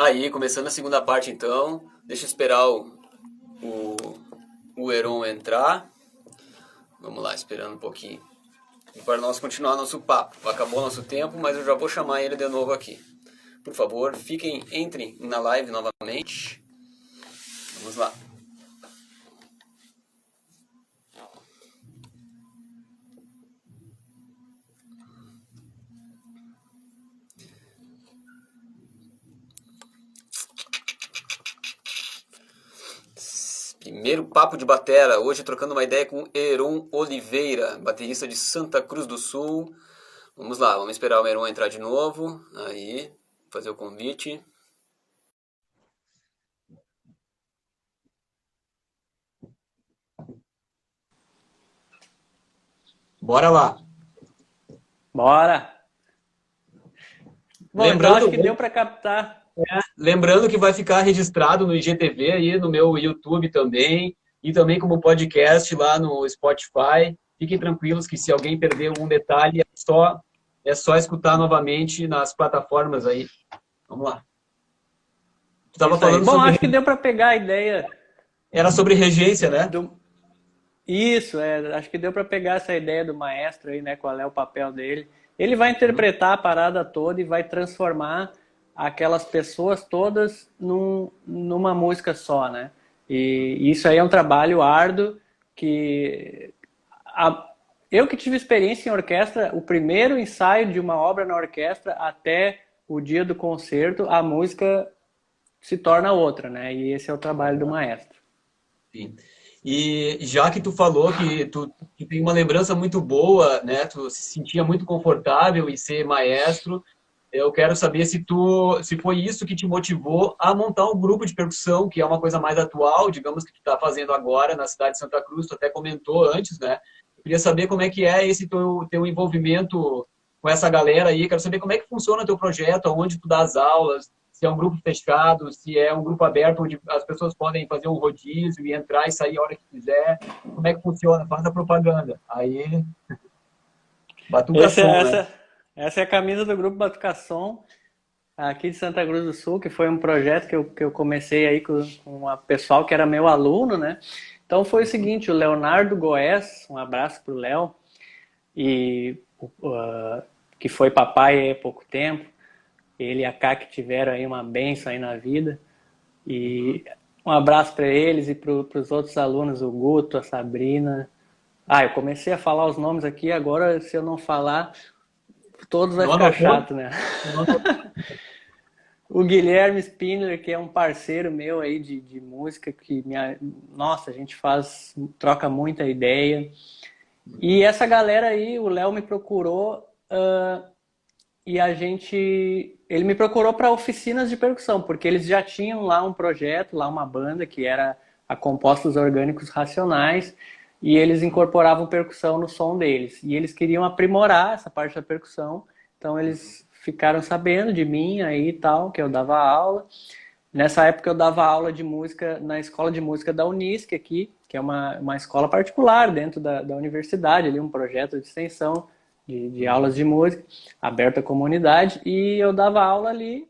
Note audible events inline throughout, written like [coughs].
Aí, começando a segunda parte então, deixa eu esperar o, o, o Heron entrar. Vamos lá, esperando um pouquinho. Para nós continuar nosso papo. Acabou nosso tempo, mas eu já vou chamar ele de novo aqui. Por favor, fiquem, entrem na live novamente. Vamos lá. Primeiro papo de batera, hoje trocando uma ideia com Heron Oliveira, baterista de Santa Cruz do Sul. Vamos lá, vamos esperar o Heron entrar de novo. Aí, fazer o convite. Bora lá. Bora. Bom, Lembrando, então acho que deu para captar é, lembrando que vai ficar registrado no IGTV aí, no meu YouTube também, e também como podcast lá no Spotify. Fiquem tranquilos que se alguém perder um detalhe, é só, é só escutar novamente nas plataformas aí. Vamos lá. Tu tava falando Bom, sobre... acho que deu para pegar a ideia. Era sobre regência, né? Do... Isso, é, acho que deu para pegar essa ideia do maestro aí, né? Qual é o papel dele. Ele vai interpretar a parada toda e vai transformar aquelas pessoas todas num, numa música só, né? E isso aí é um trabalho árduo que a, eu que tive experiência em orquestra, o primeiro ensaio de uma obra na orquestra até o dia do concerto, a música se torna outra, né? E esse é o trabalho do maestro. Sim. E já que tu falou que tu, tu tem uma lembrança muito boa, né? Tu se sentia muito confortável em ser maestro, eu quero saber se tu, se foi isso que te motivou a montar um grupo de percussão, que é uma coisa mais atual, digamos que tu está fazendo agora na cidade de Santa Cruz, tu até comentou antes, né? Eu queria saber como é que é esse teu, teu envolvimento com essa galera aí, quero saber como é que funciona o teu projeto, onde tu dá as aulas, se é um grupo fechado, se é um grupo aberto onde as pessoas podem fazer um rodízio e entrar e sair a hora que quiser, como é que funciona? Faz a propaganda. Aí, batucação, essa, né? essa... Essa é a camisa do Grupo Batucação, aqui de Santa Cruz do Sul, que foi um projeto que eu, que eu comecei aí com, com pessoal que era meu aluno, né? Então foi o seguinte, o Leonardo Goes, um abraço pro Léo, e uh, que foi papai há pouco tempo, ele e a Cá que tiveram aí uma benção aí na vida, e um abraço para eles e para os outros alunos, o Guto, a Sabrina. Ah, eu comecei a falar os nomes aqui, agora se eu não falar, todos vai ficar chato, né? [laughs] o Guilherme Spindler, que é um parceiro meu aí de, de música, que minha, nossa, a gente faz, troca muita ideia. E essa galera aí, o Léo me procurou uh, e a gente, ele me procurou para oficinas de percussão, porque eles já tinham lá um projeto, lá uma banda que era a Compostos Orgânicos Racionais, e eles incorporavam percussão no som deles. E eles queriam aprimorar essa parte da percussão, então eles ficaram sabendo de mim aí e tal, que eu dava aula. Nessa época eu dava aula de música na escola de música da Unisc aqui, que é uma, uma escola particular dentro da, da universidade, ali um projeto de extensão de, de aulas de música, aberto à comunidade, e eu dava aula ali,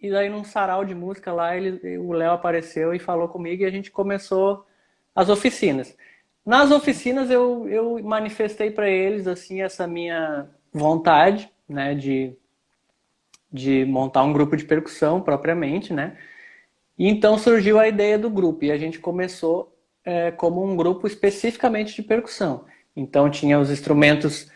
e daí num sarau de música lá, ele, o Léo apareceu e falou comigo, e a gente começou as oficinas. Nas oficinas eu, eu manifestei para eles assim essa minha vontade, né, de, de montar um grupo de percussão propriamente, né? E então surgiu a ideia do grupo e a gente começou é, como um grupo especificamente de percussão. Então tinha os instrumentos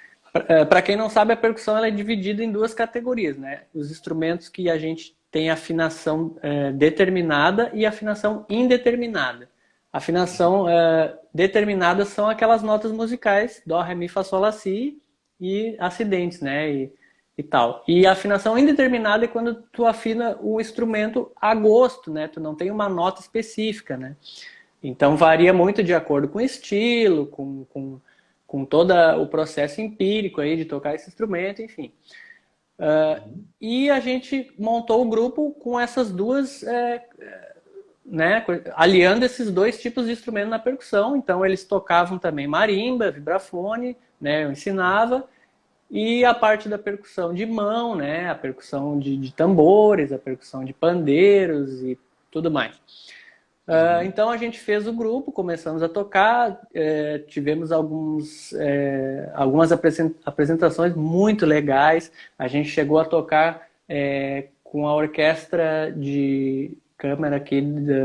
é, para quem não sabe, a percussão ela é dividida em duas categorias, né? Os instrumentos que a gente tem afinação é, determinada e afinação indeterminada. Afinação é, determinada são aquelas notas musicais, dó, ré, mi, fá, sol, lá, si e acidentes, né? E, e tal. E a afinação indeterminada é quando tu afina o instrumento a gosto, né? Tu não tem uma nota específica, né? Então varia muito de acordo com o estilo, com, com, com todo o processo empírico aí de tocar esse instrumento, enfim. Uh, e a gente montou o grupo com essas duas é, né, aliando esses dois tipos de instrumento na percussão. Então eles tocavam também marimba, vibrafone, né, eu ensinava, e a parte da percussão de mão, né? A percussão de, de tambores, a percussão de pandeiros e tudo mais. Uh, então a gente fez o grupo, começamos a tocar, é, tivemos alguns, é, algumas apresentações muito legais. A gente chegou a tocar é, com a orquestra de câmara aqui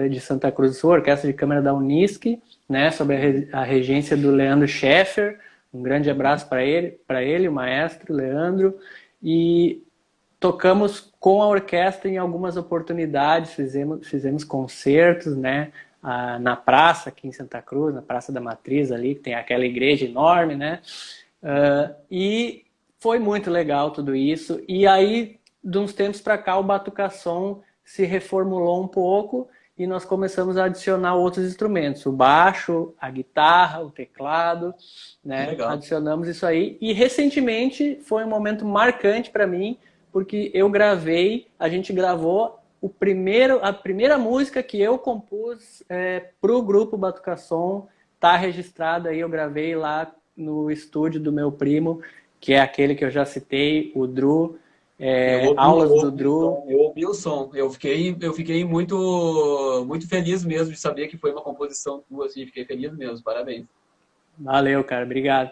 de Santa Cruz do Sul, orquestra de câmara da Unisc, né, sob a regência do Leandro Scheffer. Um grande abraço para ele, para ele, o maestro Leandro. E tocamos com a orquestra em algumas oportunidades, fizemos, fizemos concertos, né? Na praça aqui em Santa Cruz, na Praça da Matriz ali, que tem aquela igreja enorme, né? Uh, e foi muito legal tudo isso. E aí, de uns tempos para cá, o Batucação se reformulou um pouco e nós começamos a adicionar outros instrumentos, o baixo, a guitarra, o teclado, né? Legal. Adicionamos isso aí. E recentemente foi um momento marcante para mim, porque eu gravei, a gente gravou o primeiro, a primeira música que eu compus é, para o grupo Batucação, tá registrada aí, eu gravei lá no estúdio do meu primo, que é aquele que eu já citei, o Drew, é, ouvi, aulas do Drew. Eu ouvi o som, eu fiquei, eu fiquei muito, muito feliz mesmo de saber que foi uma composição tua, assim, fiquei feliz mesmo, parabéns. Valeu, cara, obrigado.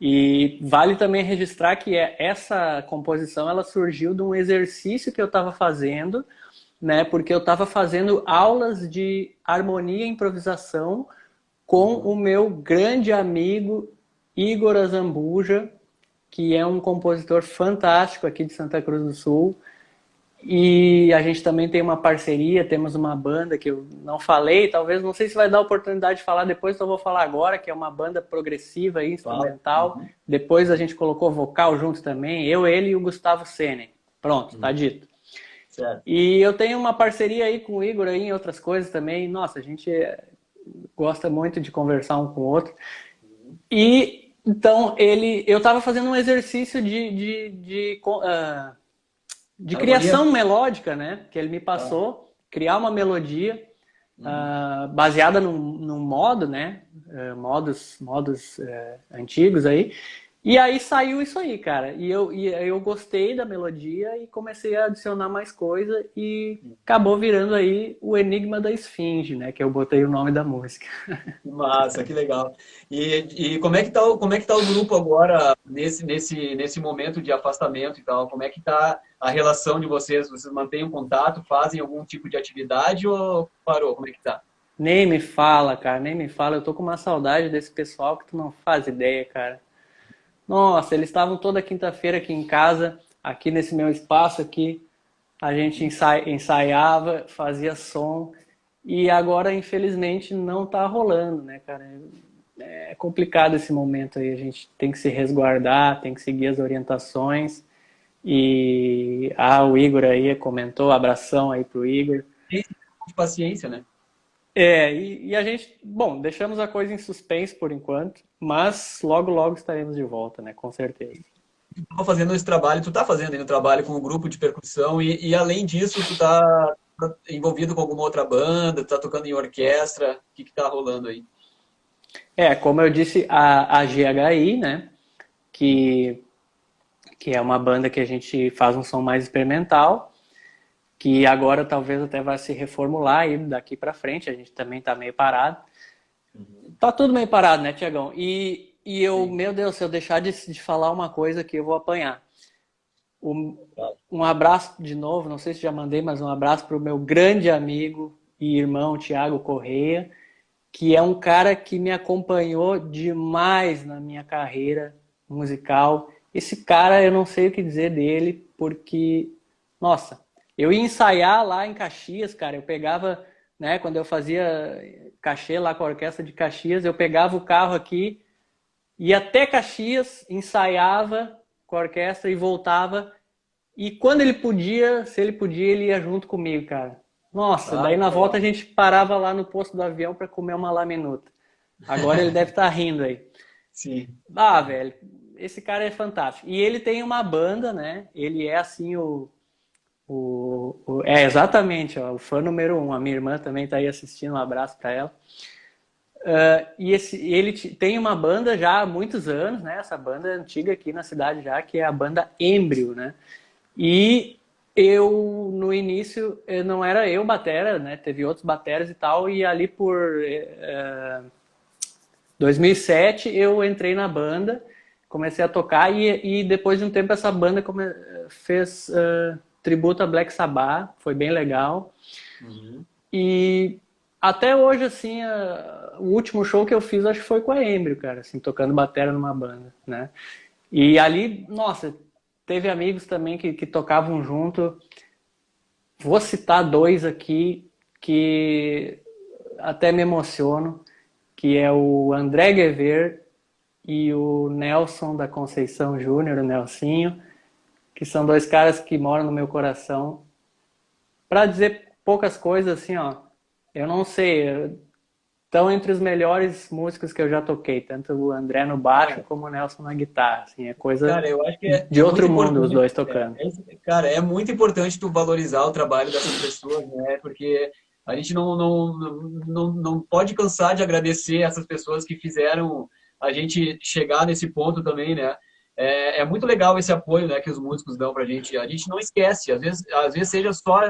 E vale também registrar que é, essa composição ela surgiu de um exercício que eu estava fazendo, né? Porque eu estava fazendo aulas de harmonia e improvisação com o meu grande amigo Igor Azambuja, que é um compositor fantástico aqui de Santa Cruz do Sul. E a gente também tem uma parceria, temos uma banda que eu não falei, talvez, não sei se vai dar oportunidade de falar depois, então eu vou falar agora, que é uma banda progressiva e instrumental. Uhum. Depois a gente colocou vocal junto também, eu, ele e o Gustavo Sene. Pronto, tá uhum. tá dito. Certo. E eu tenho uma parceria aí com o Igor aí em outras coisas também. Nossa, a gente gosta muito de conversar um com o outro. E então ele, eu estava fazendo um exercício de, de, de uh, de criação melódica, né? Que ele me passou, ah. criar uma melodia uhum. uh, baseada num, num, modo, né? Uh, modos modos uh, antigos aí. E aí saiu isso aí, cara. E eu, e eu gostei da melodia e comecei a adicionar mais coisa e acabou virando aí o Enigma da Esfinge, né? Que eu botei o nome da música. Massa, que legal. E, e como é que tá, como é que tá o grupo agora nesse, nesse, nesse momento de afastamento e tal? Como é que tá a relação de vocês? Vocês mantêm um contato, fazem algum tipo de atividade ou parou? Como é que tá? Nem me fala, cara, nem me fala. Eu tô com uma saudade desse pessoal que tu não faz ideia, cara. Nossa, eles estavam toda quinta-feira aqui em casa, aqui nesse meu espaço aqui. A gente ensaiava, fazia som. E agora, infelizmente, não tá rolando, né, cara? É complicado esse momento aí. A gente tem que se resguardar, tem que seguir as orientações. E ah, o Igor aí comentou, abração aí pro Igor. Paciência, né? É, e, e, a gente, bom, deixamos a coisa em suspense por enquanto, mas logo, logo estaremos de volta, né? Com certeza. Tu tá fazendo esse trabalho, tu tá fazendo aí um trabalho com o um grupo de percussão e, e, além disso, tu tá envolvido com alguma outra banda, tu tá tocando em orquestra, o que que tá rolando aí? É, como eu disse, a, a GHI, né, que, que é uma banda que a gente faz um som mais experimental, que agora talvez até vai se reformular aí daqui para frente, a gente também está meio parado. Uhum. Tá tudo meio parado, né, Tiagão? E, e eu, Sim. meu Deus, se eu deixar de, de falar uma coisa que eu vou apanhar. Um, um abraço de novo, não sei se já mandei, mas um abraço para o meu grande amigo e irmão Tiago Correia, que é um cara que me acompanhou demais na minha carreira musical. Esse cara, eu não sei o que dizer dele, porque, nossa, eu ia ensaiar lá em Caxias, cara. Eu pegava, né, quando eu fazia cachê lá com a orquestra de Caxias, eu pegava o carro aqui, ia até Caxias, ensaiava com a orquestra e voltava. E quando ele podia, se ele podia, ele ia junto comigo, cara. Nossa, ah, daí na volta a gente parava lá no posto do avião para comer uma laminuta. Agora ele deve estar tá rindo aí. Sim. Ah, velho, esse cara é fantástico. E ele tem uma banda, né? Ele é assim o o, o, é, exatamente, ó, o fã número um. A minha irmã também está aí assistindo, um abraço para ela. Uh, e esse, ele tem uma banda já há muitos anos, né? Essa banda antiga aqui na cidade já, que é a banda Embrio, né? E eu, no início, eu não era eu batera, né? Teve outros bateras e tal, e ali por uh, 2007 eu entrei na banda, comecei a tocar e, e depois de um tempo essa banda come, fez uh, tributo a Black Sabbath, foi bem legal. Uhum. E até hoje, assim, a, o último show que eu fiz, acho que foi com a Embrio, cara, assim, tocando bateria numa banda, né? E ali, nossa, teve amigos também que, que tocavam junto. Vou citar dois aqui que até me emociono, que é o André Guever e o Nelson da Conceição Júnior, o Nelsinho, que são dois caras que moram no meu coração. Para dizer poucas coisas, assim, ó, eu não sei. Estão entre os melhores músicos que eu já toquei, tanto o André no baixo como o Nelson na guitarra. Assim, é coisa cara, é de outro mundo os dois tocando. É, é, cara, é muito importante tu valorizar o trabalho dessas pessoas, né? Porque a gente não, não, não, não pode cansar de agradecer essas pessoas que fizeram a gente chegar nesse ponto também, né? É, é, muito legal esse apoio né, que os músicos dão pra gente. A gente não esquece, às vezes, às vezes seja só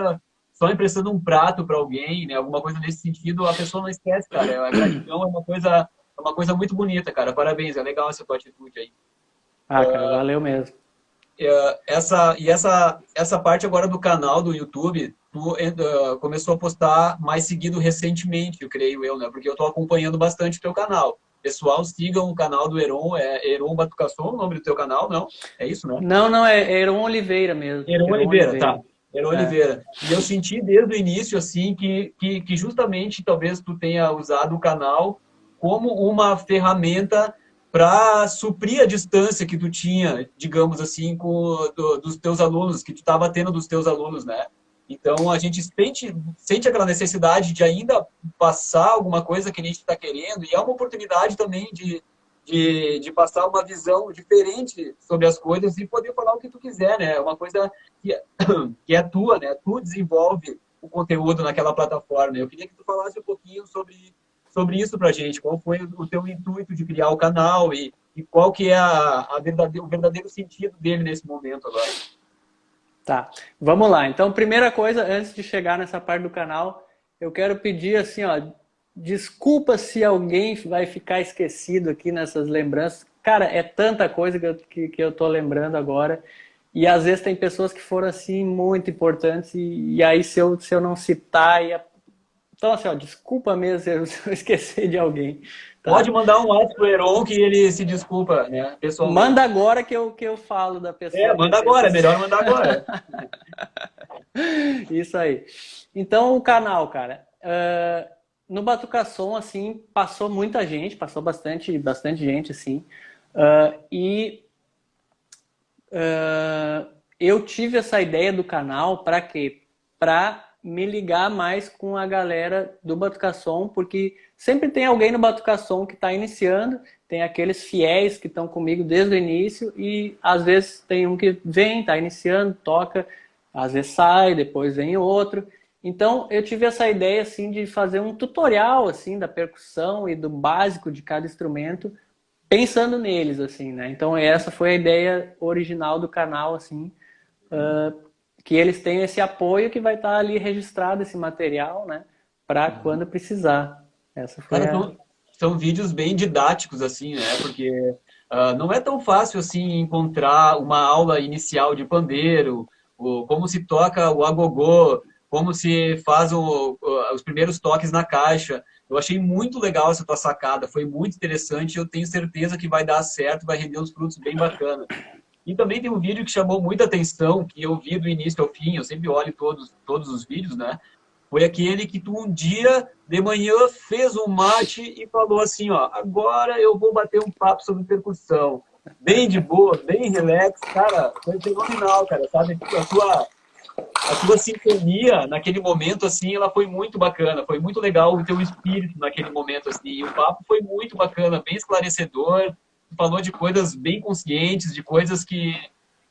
só emprestando um prato para alguém, né? Alguma coisa nesse sentido, a pessoa não esquece, cara. A gratidão é uma coisa, é uma coisa muito bonita, cara. Parabéns, é legal essa tua atitude aí. Ah, cara, uh, valeu mesmo. Uh, essa e essa essa parte agora do canal do YouTube, tu uh, começou a postar mais seguido recentemente, eu creio eu, né? Porque eu tô acompanhando bastante o teu canal. Pessoal, sigam o canal do Heron, é Heron Batucação, o nome do teu canal, não? É isso, né? Não, não, é Heron Oliveira mesmo. Heron, Oliveira, Oliveira, tá. Era é. Oliveira. E eu senti desde o início, assim, que, que, que, justamente talvez tu tenha usado o canal como uma ferramenta para suprir a distância que tu tinha, digamos assim, com do, dos teus alunos, que tu estava tendo dos teus alunos, né? Então, a gente sente, sente aquela necessidade de ainda passar alguma coisa que a gente está querendo, e é uma oportunidade também de, de, de passar uma visão diferente sobre as coisas e poder falar o que tu quiser, né? É uma coisa que é, [coughs] que é tua, né? Tu desenvolve o conteúdo naquela plataforma. Eu queria que tu falasse um pouquinho sobre, sobre isso pra gente. Qual foi o teu intuito de criar o canal e, e qual que é a, a o verdadeiro sentido dele nesse momento agora? Tá, vamos lá. Então, primeira coisa, antes de chegar nessa parte do canal, eu quero pedir assim, ó, Desculpa se alguém vai ficar esquecido aqui nessas lembranças. Cara, é tanta coisa que eu, que, que eu tô lembrando agora. E às vezes tem pessoas que foram assim muito importantes. E, e aí, se eu, se eu não citar. Ia... Então, assim, ó, desculpa mesmo se [laughs] eu, esquecer de alguém. Tá? Pode mandar um WhatsApp pro Heron que ele se desculpa, né? Pessoalmente. Manda agora que eu, que eu falo da pessoa. É, manda agora, é melhor mandar agora. [laughs] Isso aí. Então, o canal, cara. Uh, no Batucação, assim, passou muita gente, passou bastante, bastante gente, assim. Uh, e uh, eu tive essa ideia do canal para quê? Para me ligar mais com a galera do Batucação, porque sempre tem alguém no Batucação que está iniciando, tem aqueles fiéis que estão comigo desde o início e às vezes tem um que vem, está iniciando, toca, às vezes sai, depois vem outro. Então eu tive essa ideia assim de fazer um tutorial assim da percussão e do básico de cada instrumento, pensando neles assim, né? Então essa foi a ideia original do canal assim, uh, que eles tenham esse apoio que vai estar ali registrado esse material, né? Para uhum. quando precisar. Essa foi Cara, a... são, são, vídeos bem didáticos assim, né? Porque uh, não é tão fácil assim encontrar uma aula inicial de pandeiro, ou como se toca o agogô como se faz o, os primeiros toques na caixa. Eu achei muito legal essa tua sacada, foi muito interessante. Eu tenho certeza que vai dar certo, vai render uns frutos bem bacanas. E também tem um vídeo que chamou muita atenção, que eu vi do início ao fim, eu sempre olho todos, todos os vídeos, né? Foi aquele que tu um dia de manhã fez um mate e falou assim, ó, agora eu vou bater um papo sobre percussão. Bem de boa, bem relax, cara, foi fenomenal, cara, sabe? A tua, a tua sintonia naquele momento, assim, ela foi muito bacana. Foi muito legal o teu espírito naquele momento, assim. E o papo foi muito bacana, bem esclarecedor. Falou de coisas bem conscientes, de coisas que,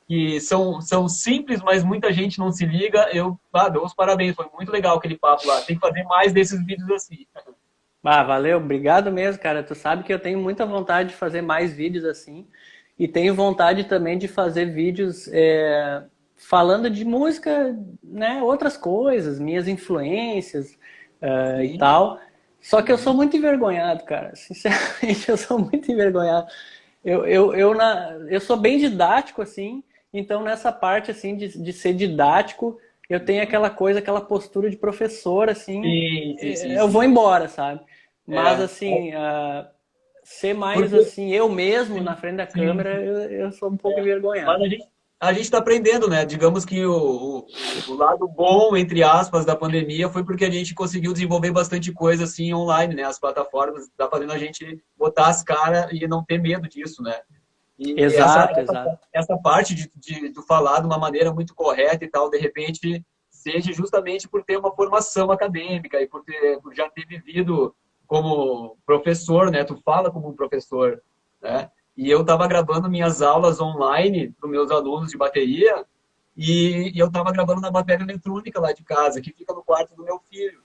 que são, são simples, mas muita gente não se liga. Eu ah, dou os parabéns, foi muito legal aquele papo lá. Tem que fazer mais desses vídeos assim. Ah, valeu, obrigado mesmo, cara. Tu sabe que eu tenho muita vontade de fazer mais vídeos assim. E tenho vontade também de fazer vídeos é, falando de música, né, outras coisas, minhas influências uh, e tal. Só que eu sou muito envergonhado, cara. Sinceramente, [laughs] eu sou muito envergonhado. Eu, eu, eu, na, eu sou bem didático, assim, então nessa parte, assim, de, de ser didático, eu tenho aquela coisa, aquela postura de professor, assim, sim, sim, sim, eu vou embora, sabe? Mas, é. assim, uh, ser mais, Porque... assim, eu mesmo na frente da câmera, eu, eu sou um pouco é. envergonhado. Mas a gente, a gente está aprendendo, né? Digamos que o, o, o, lado bom, entre aspas, da pandemia foi porque a gente conseguiu desenvolver bastante coisa assim online, né? As plataformas está fazendo a gente botar as caras e não ter medo disso, né? E exato, essa, exato. Essa, essa parte de, de, de falar de uma maneira muito correta e tal, de repente, seja justamente por ter uma formação acadêmica e por, ter, por já ter vivido como professor, né? Tu fala como um professor, né? E eu estava gravando minhas aulas online para meus alunos de bateria e, e eu estava gravando na bateria eletrônica lá de casa, que fica no quarto do meu filho.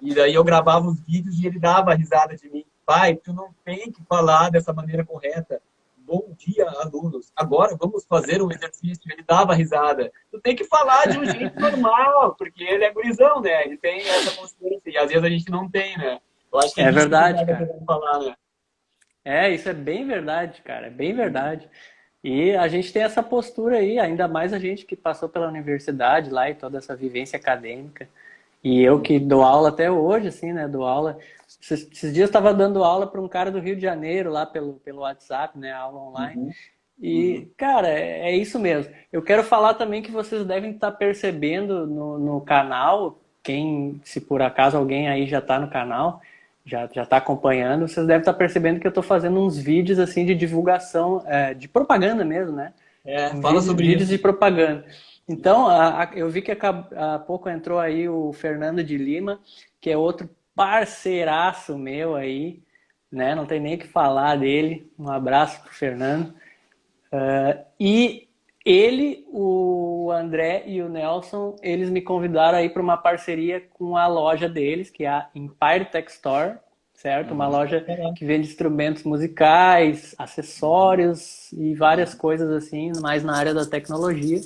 E daí eu gravava os vídeos e ele dava risada de mim. Pai, tu não tem que falar dessa maneira correta. Bom dia, alunos. Agora vamos fazer um exercício. Ele dava risada. Tu tem que falar de um [laughs] jeito normal, porque ele é gurizão, né? Ele tem essa consciência. E às vezes a gente não tem, né? Eu acho que é verdade, cara. Falar, né? É, isso é bem verdade, cara, é bem verdade. E a gente tem essa postura aí, ainda mais a gente que passou pela universidade lá e toda essa vivência acadêmica. E eu que dou aula até hoje, assim, né? Dou aula. Esses, esses dias estava dando aula para um cara do Rio de Janeiro lá pelo, pelo WhatsApp, né? Aula online. Uhum. E, uhum. cara, é, é, isso mesmo. Eu quero falar também que vocês devem estar percebendo no, no canal, quem, se por acaso alguém aí já está no canal, já já está acompanhando, vocês devem estar tá percebendo que eu estou fazendo uns vídeos assim de divulgação, é, de propaganda mesmo, né? É, um fala vídeos, sobre vídeos isso. de propaganda. Então, a, a, eu vi que há pouco entrou aí o Fernando de Lima, que é outro parceiraço meu aí, né? Não tem nem o que falar dele. Um abraço pro Fernando. Uh, e ele, o André e o Nelson, eles me convidaram aí para uma parceria com a loja deles, que é a Empire Tech Store, certo? Uma uhum. loja que vende instrumentos musicais, acessórios e várias coisas assim, mais na área da tecnologia,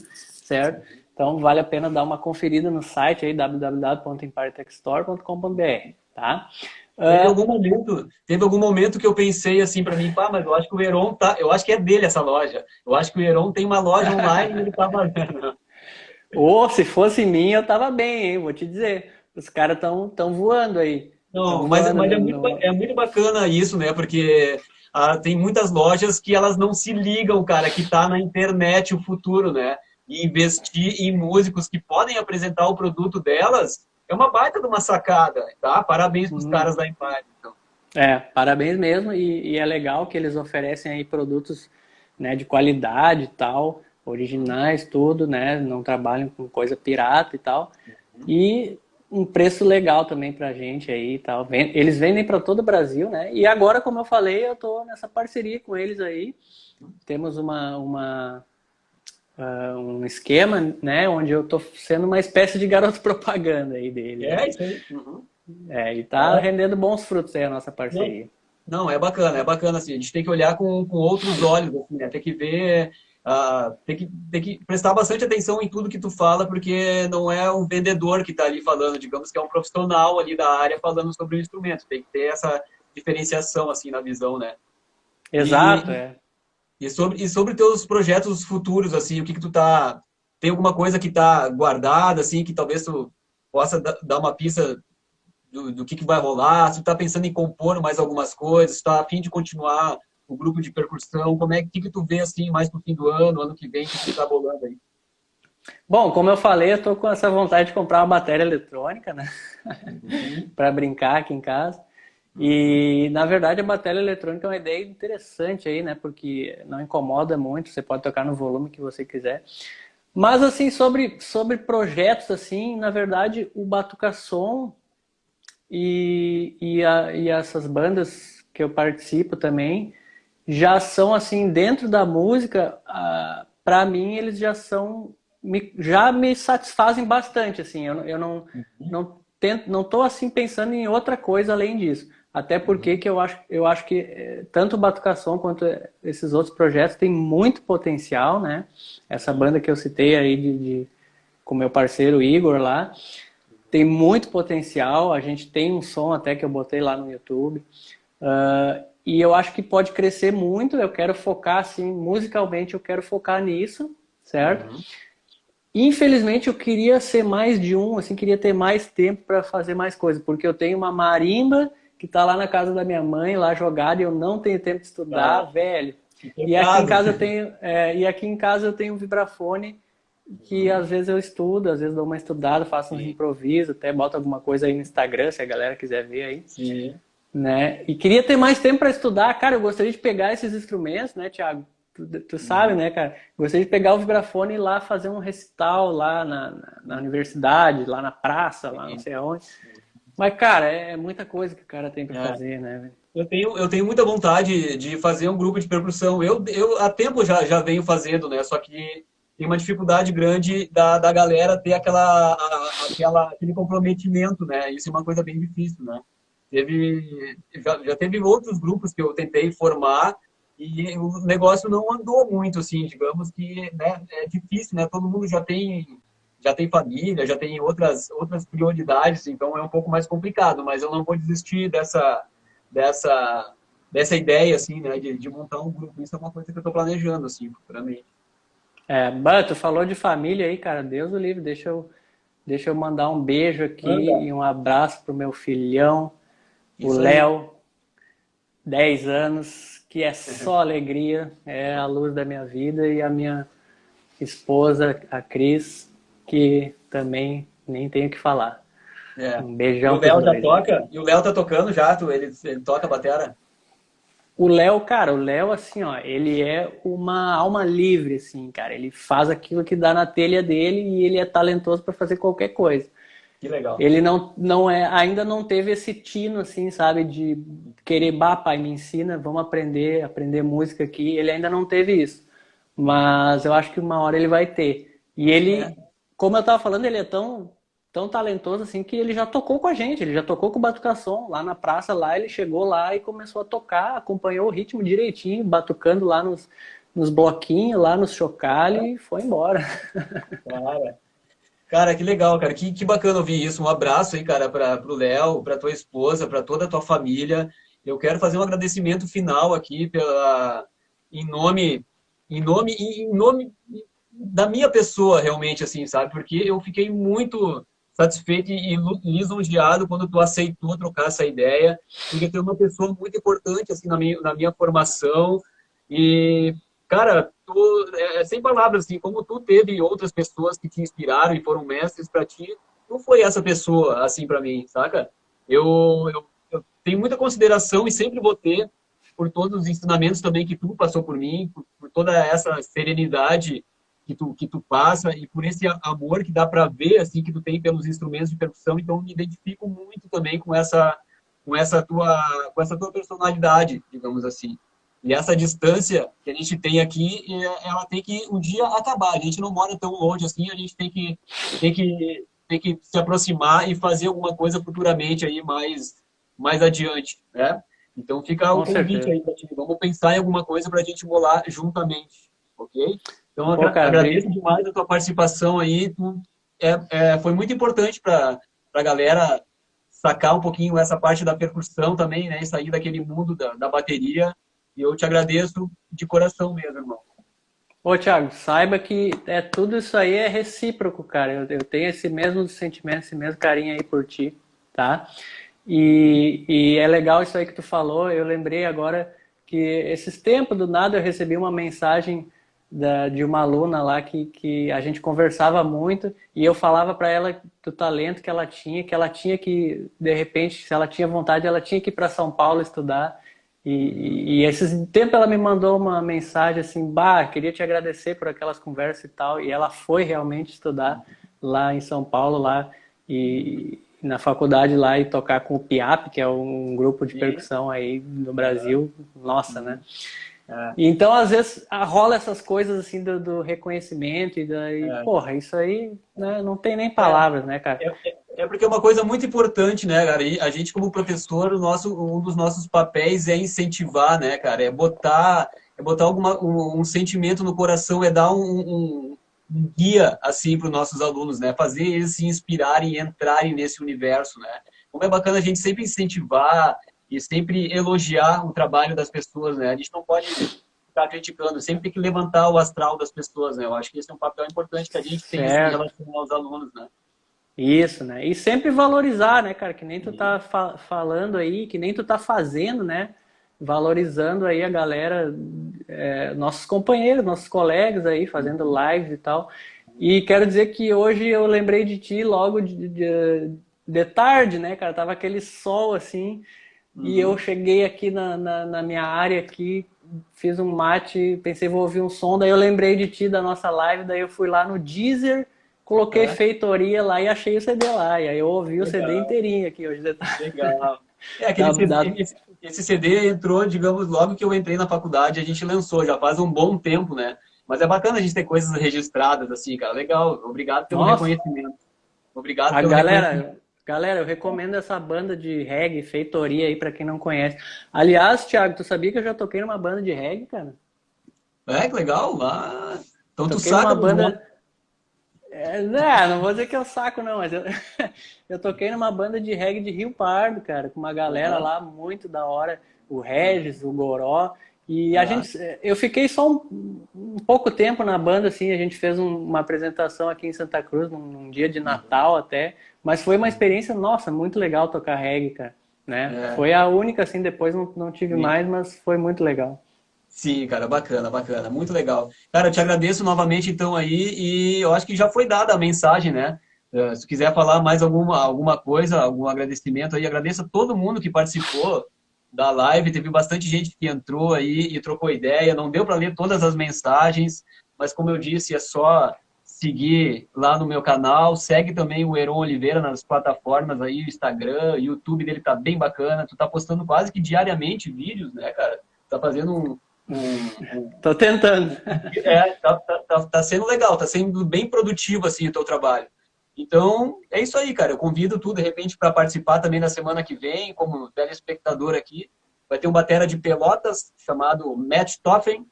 certo? Então vale a pena dar uma conferida no site aí www.empiretechstore.com.br, tá? Teve ah. algum momento, teve algum momento que eu pensei assim para mim, pá, mas eu acho que o Heron tá, eu acho que é dele essa loja. Eu acho que o Heron tem uma loja online e ele tá fazendo. [laughs] Ou se fosse mim, eu tava bem, hein? Vou te dizer. Os caras estão tão voando aí. Não, mas, mas é, muito, é muito bacana isso, né? Porque ah, tem muitas lojas que elas não se ligam, cara, que tá na internet o futuro, né? E investir em músicos que podem apresentar o produto delas é uma baita de uma sacada, tá? Parabéns para os uhum. caras da Empire, então. É, parabéns mesmo, e, e, é legal que eles oferecem aí produtos né, de qualidade e tal, originais, tudo, né? Não trabalham com coisa pirata e tal. Uhum. E um preço legal também pra gente aí e tal. Eles vendem para todo o Brasil, né? E agora, como eu falei, eu tô nessa parceria com eles aí. Temos uma, uma uh, um esquema, né, onde eu estou sendo uma espécie de garoto [laughs] propaganda aí dele. É, isso aí. Uhum. É, e tá é. rendendo bons frutos aí a nossa parceria. Não, é bacana, é bacana assim. A gente tem que olhar com, com outros olhos, assim, né? Tem que ver, uh, tem, que, tem que prestar bastante atenção em tudo que tu fala, porque não é um vendedor que está ali falando, digamos que é um profissional ali da área falando sobre o instrumento. Tem que ter essa diferenciação assim na visão, né? Exato, e, é. E sobre, e sobre teus projetos futuros, assim, o que que tu tá... Tem alguma coisa que tá guardada, assim, que talvez tu possa dar uma pista do, do que, que vai rolar? Se tu tá pensando em compor mais algumas coisas, se tá a fim de continuar o grupo de percussão, como é que, que tu vê, assim, mais pro fim do ano, ano que vem, o que, que tá bolando aí? Bom, como eu falei, eu tô com essa vontade de comprar uma bateria eletrônica, né? Uhum. [laughs] para brincar aqui em casa. E, na verdade, a bateria eletrônica é uma ideia interessante aí, né? Porque não incomoda muito, você pode tocar no volume que você quiser. Mas, assim, sobre, sobre projetos, assim, na verdade, o Batuca Som e, e, a, e essas bandas que eu participo também já são, assim, dentro da música, para mim, eles já são... Me, já me satisfazem bastante, assim. Eu, eu não, uhum. não, tento, não tô, assim, pensando em outra coisa além disso Até porque que eu acho, eu acho que eh, tanto o Batucação quanto esses outros projetos têm muito potencial, né? Essa banda que eu citei aí de, de com meu parceiro Igor lá, tem muito potencial. A gente tem um som até que eu botei lá no YouTube. Uh, e eu acho que pode crescer muito. Eu quero focar, assim, musicalmente, eu quero focar nisso, certo? Uhum. Infelizmente, eu queria ser mais de um, assim, queria ter mais tempo para fazer mais coisas, porque eu tenho uma marimba que está lá na casa da minha mãe, lá jogada, e eu não tenho tempo de estudar, ah, velho. E aqui em casa eu tenho, é, e aqui em casa eu tenho um vibrafone que às vezes eu estudo, às vezes dou uma estudada, faço uns improvisos, até boto alguma coisa aí no Instagram, se a galera quiser ver aí. Sim. Né? E queria ter mais tempo para estudar. Cara, eu gostaria de pegar esses instrumentos, né, Thiago? Tu, tu sabe, uhum. né, cara? Gostaria de pegar o vibrafone e ir lá fazer um recital lá na, na, na universidade, lá na praça, lá não sei aonde. Mas, cara, é, muita coisa que o cara tem para é. fazer, né? Eu tenho, eu tenho muita vontade de fazer um grupo de percussão. Eu, eu há tempo já, já venho fazendo, né? Só que tem uma dificuldade grande da, da galera ter aquela, aquela, aquele comprometimento, né? Isso é uma coisa bem difícil, né? Teve, já, já teve outros grupos que eu tentei formar e o negócio não andou muito, assim, digamos que né, é difícil, né? Todo mundo já tem já tem família, já tem outras outras prioridades, então é um pouco mais complicado, mas eu não vou desistir dessa dessa dessa ideia assim, né, de, de montar um grupo. Isso é uma coisa que eu estou planejando assim, futuramente. É, tu falou de família aí, cara. Deus o livre. Deixa eu, deixa eu mandar um beijo aqui e um abraço pro meu filhão, Isso o Léo, 10 anos, que é [laughs] só alegria, é a luz da minha vida, e a minha esposa, a Cris, que também nem tenho que falar. É. Um beijão. E o Léo já toca? E o Léo tá tocando já? Tu, ele, ele toca batera? O Léo, cara, o Léo, assim, ó, ele é uma alma livre, assim, cara. Ele faz aquilo que dá na telha dele e ele é talentoso para fazer qualquer coisa. Que legal. Ele não, não é, ainda não teve esse tino, assim, sabe, de querer, bah, pai, me ensina, vamos aprender, aprender música aqui. Ele ainda não teve isso. Mas eu acho que uma hora ele vai ter. E ele, é. Como eu tava falando, ele é tão tão talentoso assim que ele já tocou com a gente, ele já tocou com o Batucação lá na praça, lá ele chegou lá e começou a tocar, acompanhou o ritmo direitinho, batucando lá nos, nos bloquinhos, lá nos chocalhos e foi embora. [laughs] Cara, cara, que legal, cara, que, que bacana ouvir isso. Um abraço aí, cara, para o Léo, para tua esposa, para toda a tua família. Eu quero fazer um agradecimento final aqui pela em nome em nome em nome da minha pessoa realmente assim, sabe? Porque eu fiquei muito satisfeito e lisonjeado quando tu aceitou trocar essa ideia, porque tu é uma pessoa muito importante assim na minha, na minha formação e cara, tu, é, é sem palavras assim, como tu teve outras pessoas que te inspiraram e foram mestres para ti, tu foi essa pessoa assim para mim, saca? Eu, eu, eu, tenho muita consideração e sempre vou ter por todos os ensinamentos também que tu passou por mim, por, por toda essa serenidade que tu, que tu passa e por esse amor que dá para ver assim que tu tem pelos instrumentos de percussão então me identifico muito também com essa com essa tua com essa tua personalidade digamos assim. E essa distância que a gente tem aqui ela tem que um dia acabar. A gente não mora tão longe assim a gente tem que tem que tem que se aproximar e fazer alguma coisa futuramente aí mais mais adiante né? Então fica o convite aí pra ti. vamos pensar em alguma coisa para a gente bolar juntamente ok então, Pô, cara, agradeço bem... demais a tua participação aí. Tu, é, é, foi muito importante para a galera sacar um pouquinho essa parte da percussão também, né? Sair daquele mundo da, da bateria. E eu te agradeço de coração mesmo, irmão. Ô, Thiago, saiba que é, tudo isso aí é recíproco, cara. Eu, eu tenho esse mesmo sentimento, esse mesmo carinho aí por ti, tá? E, e é legal isso aí que tu falou. Eu lembrei agora que esses tempos do nada eu recebi uma mensagem da, de uma aluna lá que, que a gente conversava muito e eu falava para ela do talento que ela tinha, que ela tinha que, de repente, se ela tinha vontade, ela tinha que ir para São Paulo estudar. E, e esse tempo ela me mandou uma mensagem assim, bah, queria te agradecer por aquelas conversas e tal. E ela foi realmente estudar lá em São Paulo, lá e na faculdade lá e tocar com o PIAP, que é um grupo de percussão aí no Brasil. Nossa, né? É. Então, às vezes, rola essas coisas assim do, do reconhecimento e daí, é. porra, isso aí né, não tem nem palavras, né, cara? É, é, É porque é uma coisa muito importante, né, cara? E a gente, como professor, o nosso, um dos nossos papéis é incentivar, né, cara? É botar, é botar alguma, um, um sentimento no coração, é dar um, um, um guia, assim, para os nossos alunos, né? Fazer eles se inspirarem e entrarem nesse universo, né? Como é bacana a gente sempre incentivar e sempre elogiar o trabalho das pessoas, né? A gente não pode ficar criticando, sempre tem que levantar o astral das pessoas, né? Eu acho que esse é um papel importante que a gente tem em relação aos alunos, né? Isso, né? E sempre valorizar, né, cara? Que nem tu tá fa falando aí, que nem tu tá fazendo, né? Valorizando aí a galera, é, nossos companheiros, nossos colegas aí, fazendo lives e tal. E quero dizer que hoje eu lembrei de ti logo de, de, de tarde, né, cara? Tava aquele sol assim, uhum. e eu cheguei aqui na, na, na minha área aqui, fiz um mate, pensei vou ouvir um som, daí eu lembrei de ti da nossa live, daí eu fui lá no Deezer Coloquei é. feitoria lá e achei o CD lá. E aí eu ouvi Legal. o CD inteirinho aqui hoje. Legal. [laughs] É, aquele CD, esse, esse, CD entrou, digamos, logo que eu entrei na faculdade, a gente lançou, já faz um bom tempo, né? Mas é bacana a gente ter coisas registradas assim, cara. Legal. Obrigado pelo Nossa. reconhecimento. Obrigado a pelo galera, Galera, eu recomendo essa banda de reggae, Feitoria aí, para quem não conhece. Aliás, Thiago, tu sabia que eu já toquei numa banda de reggae, cara? É, que legal. Ah, então toquei tu sabe. Uma banda... É, não, não vou dizer que é o saco, não, mas eu, [laughs] eu toquei numa banda de reggae de Rio Pardo, cara, com uma galera lá muito da hora, o Regis, o Goró. E a gente, eu fiquei só um, um, pouco tempo na banda, assim, a gente fez um, uma apresentação aqui em Santa Cruz, num, num, dia de Natal até, mas foi uma experiência, nossa, muito legal tocar reggae, cara, né? É. Foi a única, assim, depois não, não tive Sim. mais, mas foi muito legal. Sim, cara, bacana, bacana, muito legal. Cara, eu te agradeço novamente então aí e eu acho que já foi dada a mensagem, né? Eh, se quiser falar mais alguma, alguma coisa, algum agradecimento aí, agradeço a todo mundo que participou da live, teve bastante gente que entrou aí e trocou ideia, não deu para ler todas as mensagens, mas como eu disse, é só seguir lá no meu canal, segue também o Heron Oliveira nas plataformas aí, Instagram, YouTube dele tá bem bacana, tu tá postando quase que diariamente vídeos, né, cara? Tá fazendo um, Tô tentando. É, tá, tá, tá, tá, sendo legal, tá sendo bem produtivo assim o teu trabalho. Então, é isso aí, cara. Eu convido tu, de repente, para participar também na semana que vem, como telespectador aqui. Vai ter um batera de pelotas chamado Matt Toffen.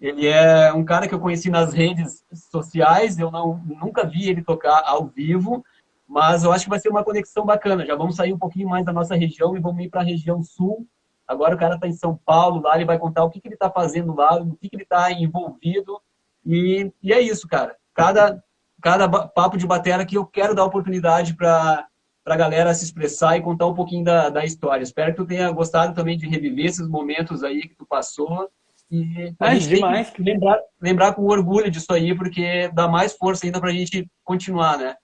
Ele é um cara que eu conheci nas redes sociais. Eu não, nunca vi ele tocar ao vivo, mas eu acho que vai ser uma conexão bacana. Já vamos sair um pouquinho mais da nossa região e vamos ir para a região sul Agora o cara está em São Paulo, lá ele vai contar o que, que ele está fazendo lá, o que, que ele está envolvido. E, e é isso, cara. Cada, cada papo de batera que eu quero dar oportunidade para a galera se expressar e contar um pouquinho da, da história. Espero que tu tenha gostado também de reviver esses momentos aí que tu passou. E a gente demais. tem que lembrar, lembrar com orgulho disso aí, porque dá mais força ainda para a gente continuar, né?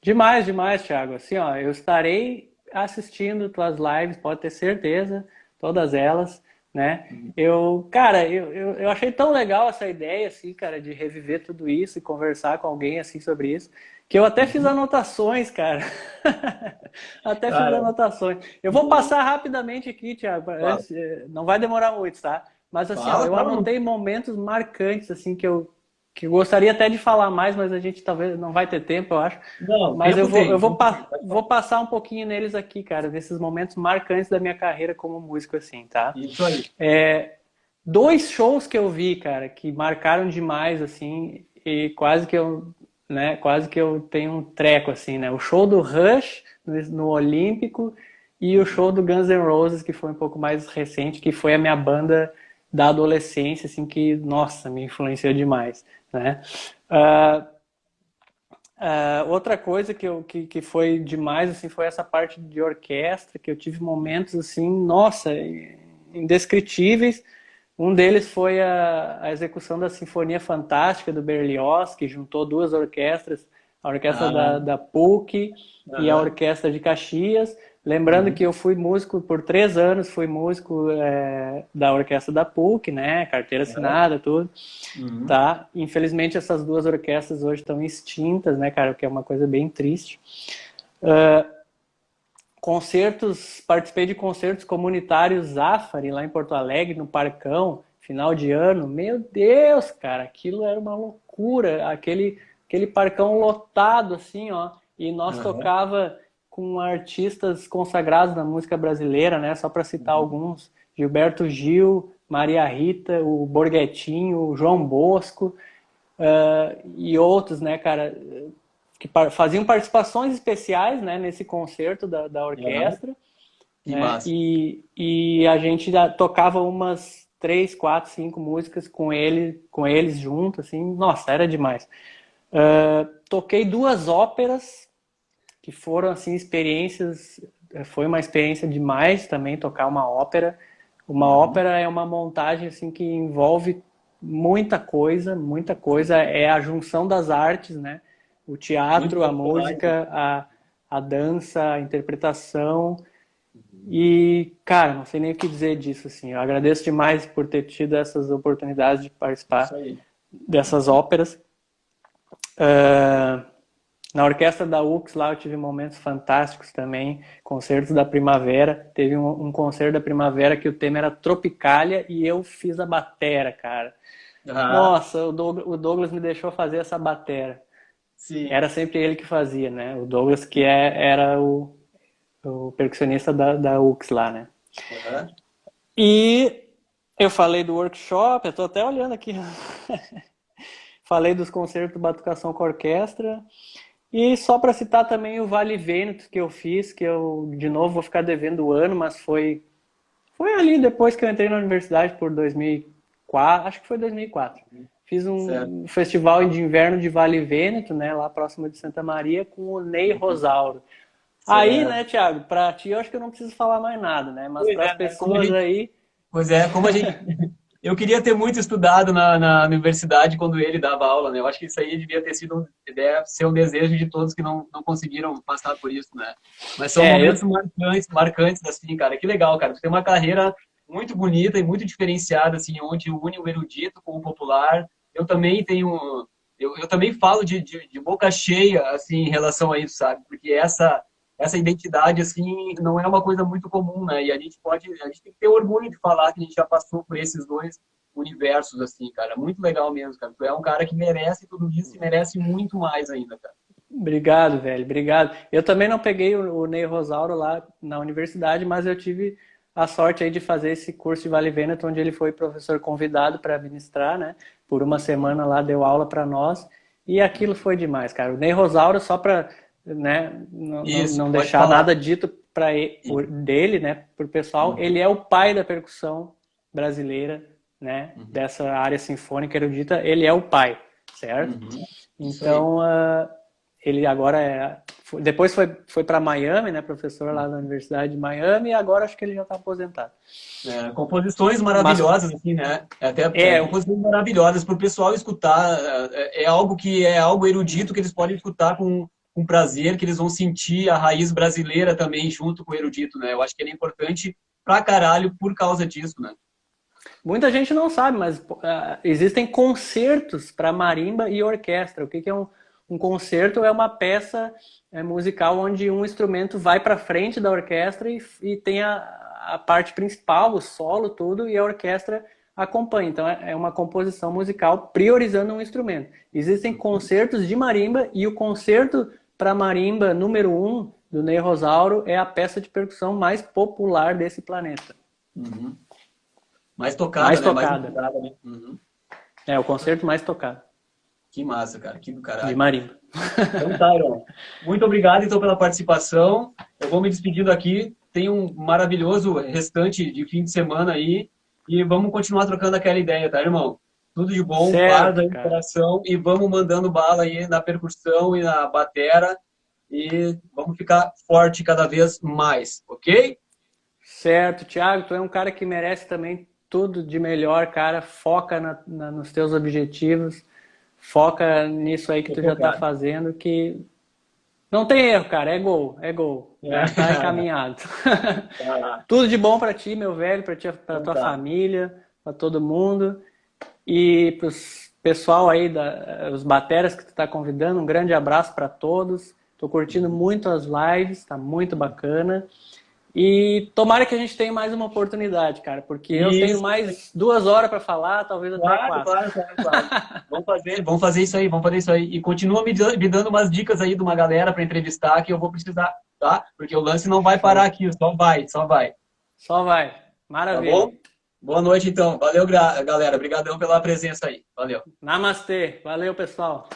Demais, demais, Thiago. Assim, ó, eu estarei assistindo tuas lives, pode ter certeza, todas elas, né? Eu, cara, eu, eu, eu, achei tão legal essa ideia, assim, cara, de reviver tudo isso e conversar com alguém, assim, sobre isso, que eu até fiz anotações, cara. [laughs] até cara. fiz anotações. Eu vou passar rapidamente aqui, Thiago, antes, eh, não vai demorar muito, tá? Mas, assim, ó, eu anotei momentos marcantes, assim, que eu, que gostaria até de falar mais, mas a gente talvez não vai ter tempo, eu acho. Não, mas eu vou, eu vou, pa vou passar um pouquinho neles aqui, cara, nesses momentos marcantes da minha carreira como músico, assim, tá? Isso aí. É, dois shows que eu vi, cara, que marcaram demais, assim, e quase que eu, né, quase que eu tenho um treco, assim, né? O show do Rush no, no Olímpico e o show do Guns N' Roses, que foi um pouco mais recente, que foi a minha banda da adolescência, assim, que, nossa, me influenciou demais. Né? Uh, uh, outra coisa que, eu, que, que foi demais assim, foi essa parte de orquestra, que eu tive momentos assim, nossa, indescritíveis. Um deles foi a, a execução da Sinfonia Fantástica do Berlioz, que juntou duas orquestras, a orquestra ah, da, da PUC e a orquestra de Caxias. Lembrando uhum. que eu fui músico por três anos, fui músico é, da orquestra da PUC, né? Carteira assinada, tudo. Uhum. Tá? Infelizmente essas duas orquestras hoje estão extintas, né, cara? O que é uma coisa bem triste. Uh, concertos, participei de concertos comunitários Zafari lá em Porto Alegre, no Parcão, final de ano. Meu Deus, cara, aquilo era uma loucura. Aquele, aquele parcão lotado, assim, ó e nós uhum. tocava com artistas consagrados na música brasileira, né? Só para citar uhum. alguns, Gilberto Gil, Maria Rita, o Borghetinho, o João Bosco uh, e outros, né, cara, que faziam participações especiais, né, nesse concerto da, da orquestra. Uhum. Né? E, e a gente tocava umas três, quatro, cinco músicas com ele, com eles junto, assim, nossa, era demais. Uh, toquei duas óperas que foram assim experiências, foi uma experiência demais também tocar uma ópera. Uma uhum. ópera é uma montagem assim que envolve muita coisa, muita coisa é a junção das artes, né? O teatro, Muito a música, a, a dança, a interpretação. E, cara, não sei nem o que dizer disso, assim. Eu agradeço demais por ter tido essas oportunidades de participar dessas óperas. Uh, na orquestra da UX lá eu tive momentos fantásticos também, concertos da primavera. Teve um, um concerto da primavera que o tema era Tropicália e eu fiz a batera, cara. Ah. Nossa, o Douglas, o Douglas, me deixou fazer essa batera. Sim. Era sempre ele que fazia, né? O Douglas que é, era o, o percussionista da, da UX lá, né? Uhum. E eu falei do workshop, eu tô até olhando aqui. [laughs] falei dos concertos de batucação com orquestra. E só para citar também o Vale Vêneto que eu fiz, que eu de novo vou ficar devendo o ano, mas foi foi ali depois que eu entrei na universidade por 2004, acho que foi 2004. Fiz um certo. festival de inverno de Vale Vêneto, né, lá próximo de Santa Maria, com o Ney Rosauro. Aí, né, Thiago, para ti eu acho que eu não preciso falar mais nada, né? Mas para as é, pessoas gente... aí. Pois é, como a gente. [laughs] eu queria ter muito estudado na, na, universidade quando ele dava aula, né? Eu acho que isso aí devia ter sido deve ser um desejo de todos que não, não conseguiram passar por isso, né? Mas são é, momentos eu... marcantes, marcantes, assim, cara. Que legal, cara. Tu tem uma carreira muito bonita e muito diferenciada, assim, onde une o erudito com o popular. Eu também tenho... Eu, eu também falo de, de, de boca cheia, assim, em relação a isso, sabe? Porque essa essa identidade assim não é uma coisa muito comum, né? E a gente pode, a gente tem que ter orgulho de falar que a gente já passou por esses dois universos assim, cara. Muito legal mesmo, cara. Tu é um cara que merece tudo isso e merece muito mais ainda, cara. Obrigado, velho. Obrigado. Eu também não peguei o Ney Rosauro lá na universidade, mas eu tive a sorte aí de fazer esse curso de Vale Veneto, onde ele foi professor convidado para administrar, né? Por uma semana lá deu aula para nós e aquilo foi demais, cara. O Ney Rosauro só para né? Não, Isso, não deixar falar. nada dito para dele, né? Por pessoal, uhum. ele é o pai da percussão brasileira, né? Uhum. Dessa área sinfônica erudita, ele é o pai, certo? Uhum. Então, uh, ele agora é depois foi, foi para Miami, né, professor lá da Universidade de Miami, e agora acho que ele já está aposentado. É, composições maravilhosas, Mas, assim, né? Até é, composições maravilhosas para o pessoal escutar. É, é, algo que é algo erudito que eles podem escutar com, com prazer, que eles vão sentir a raiz brasileira também junto com o erudito, né? Eu acho que ele é importante pra caralho por causa disso, né? Muita gente não sabe, mas uh, existem concertos para marimba e orquestra. O que, que é um, um concerto? É uma peça é, musical onde um instrumento vai para frente da orquestra e, e tem a, a, parte principal, o solo, tudo, e a orquestra acompanha. Então é, é uma composição musical priorizando um instrumento. Existem concertos de marimba e o concerto para marimba número um do Ney Rosauro é a peça de percussão mais popular desse planeta. Uhum. Mais tocada, mais né? tocada. Mais tocada né? uhum. É, o concerto mais tocado. Que massa, cara. Que do caralho. De marimba. Então, Tyron, muito obrigado, então, pela participação. Eu vou me despedindo aqui. Tenha um maravilhoso restante de fim de semana aí. E vamos continuar trocando aquela ideia, tá, irmão? Tudo de bom, paz aí coração e vamos mandando bala aí na percussão e na batera e vamos ficar forte cada vez mais, ok? Certo, Thiago, tu é um cara que merece também tudo de melhor, cara. Foca na, na, nos teus objetivos, foca nisso aí que tu já tá fazendo, que não tem erro, cara. É gol, é gol. Já tá encaminhado. [laughs] tudo de bom para ti, meu velho, para para tua tá. família, para todo mundo. E para os pessoal aí, da, os bateras que tu está convidando, um grande abraço para todos. Estou curtindo muito as lives, está muito bacana. E tomara que a gente tenha mais uma oportunidade, cara, porque eu tenho mais duas horas para falar, talvez até claro, quatro. Claro, claro, claro. [laughs] vamos, fazer, vamos fazer isso aí, vamos fazer isso aí. E continua me, me dando umas dicas aí de uma galera para entrevistar que eu vou precisar, tá? Porque o lance não vai parar aqui, só vai, só vai. Só vai. Maravilha. Tá? Boa noite, então. Valeu, galera. Obrigadão pela presença aí. Valeu. Namastê. Valeu, pessoal.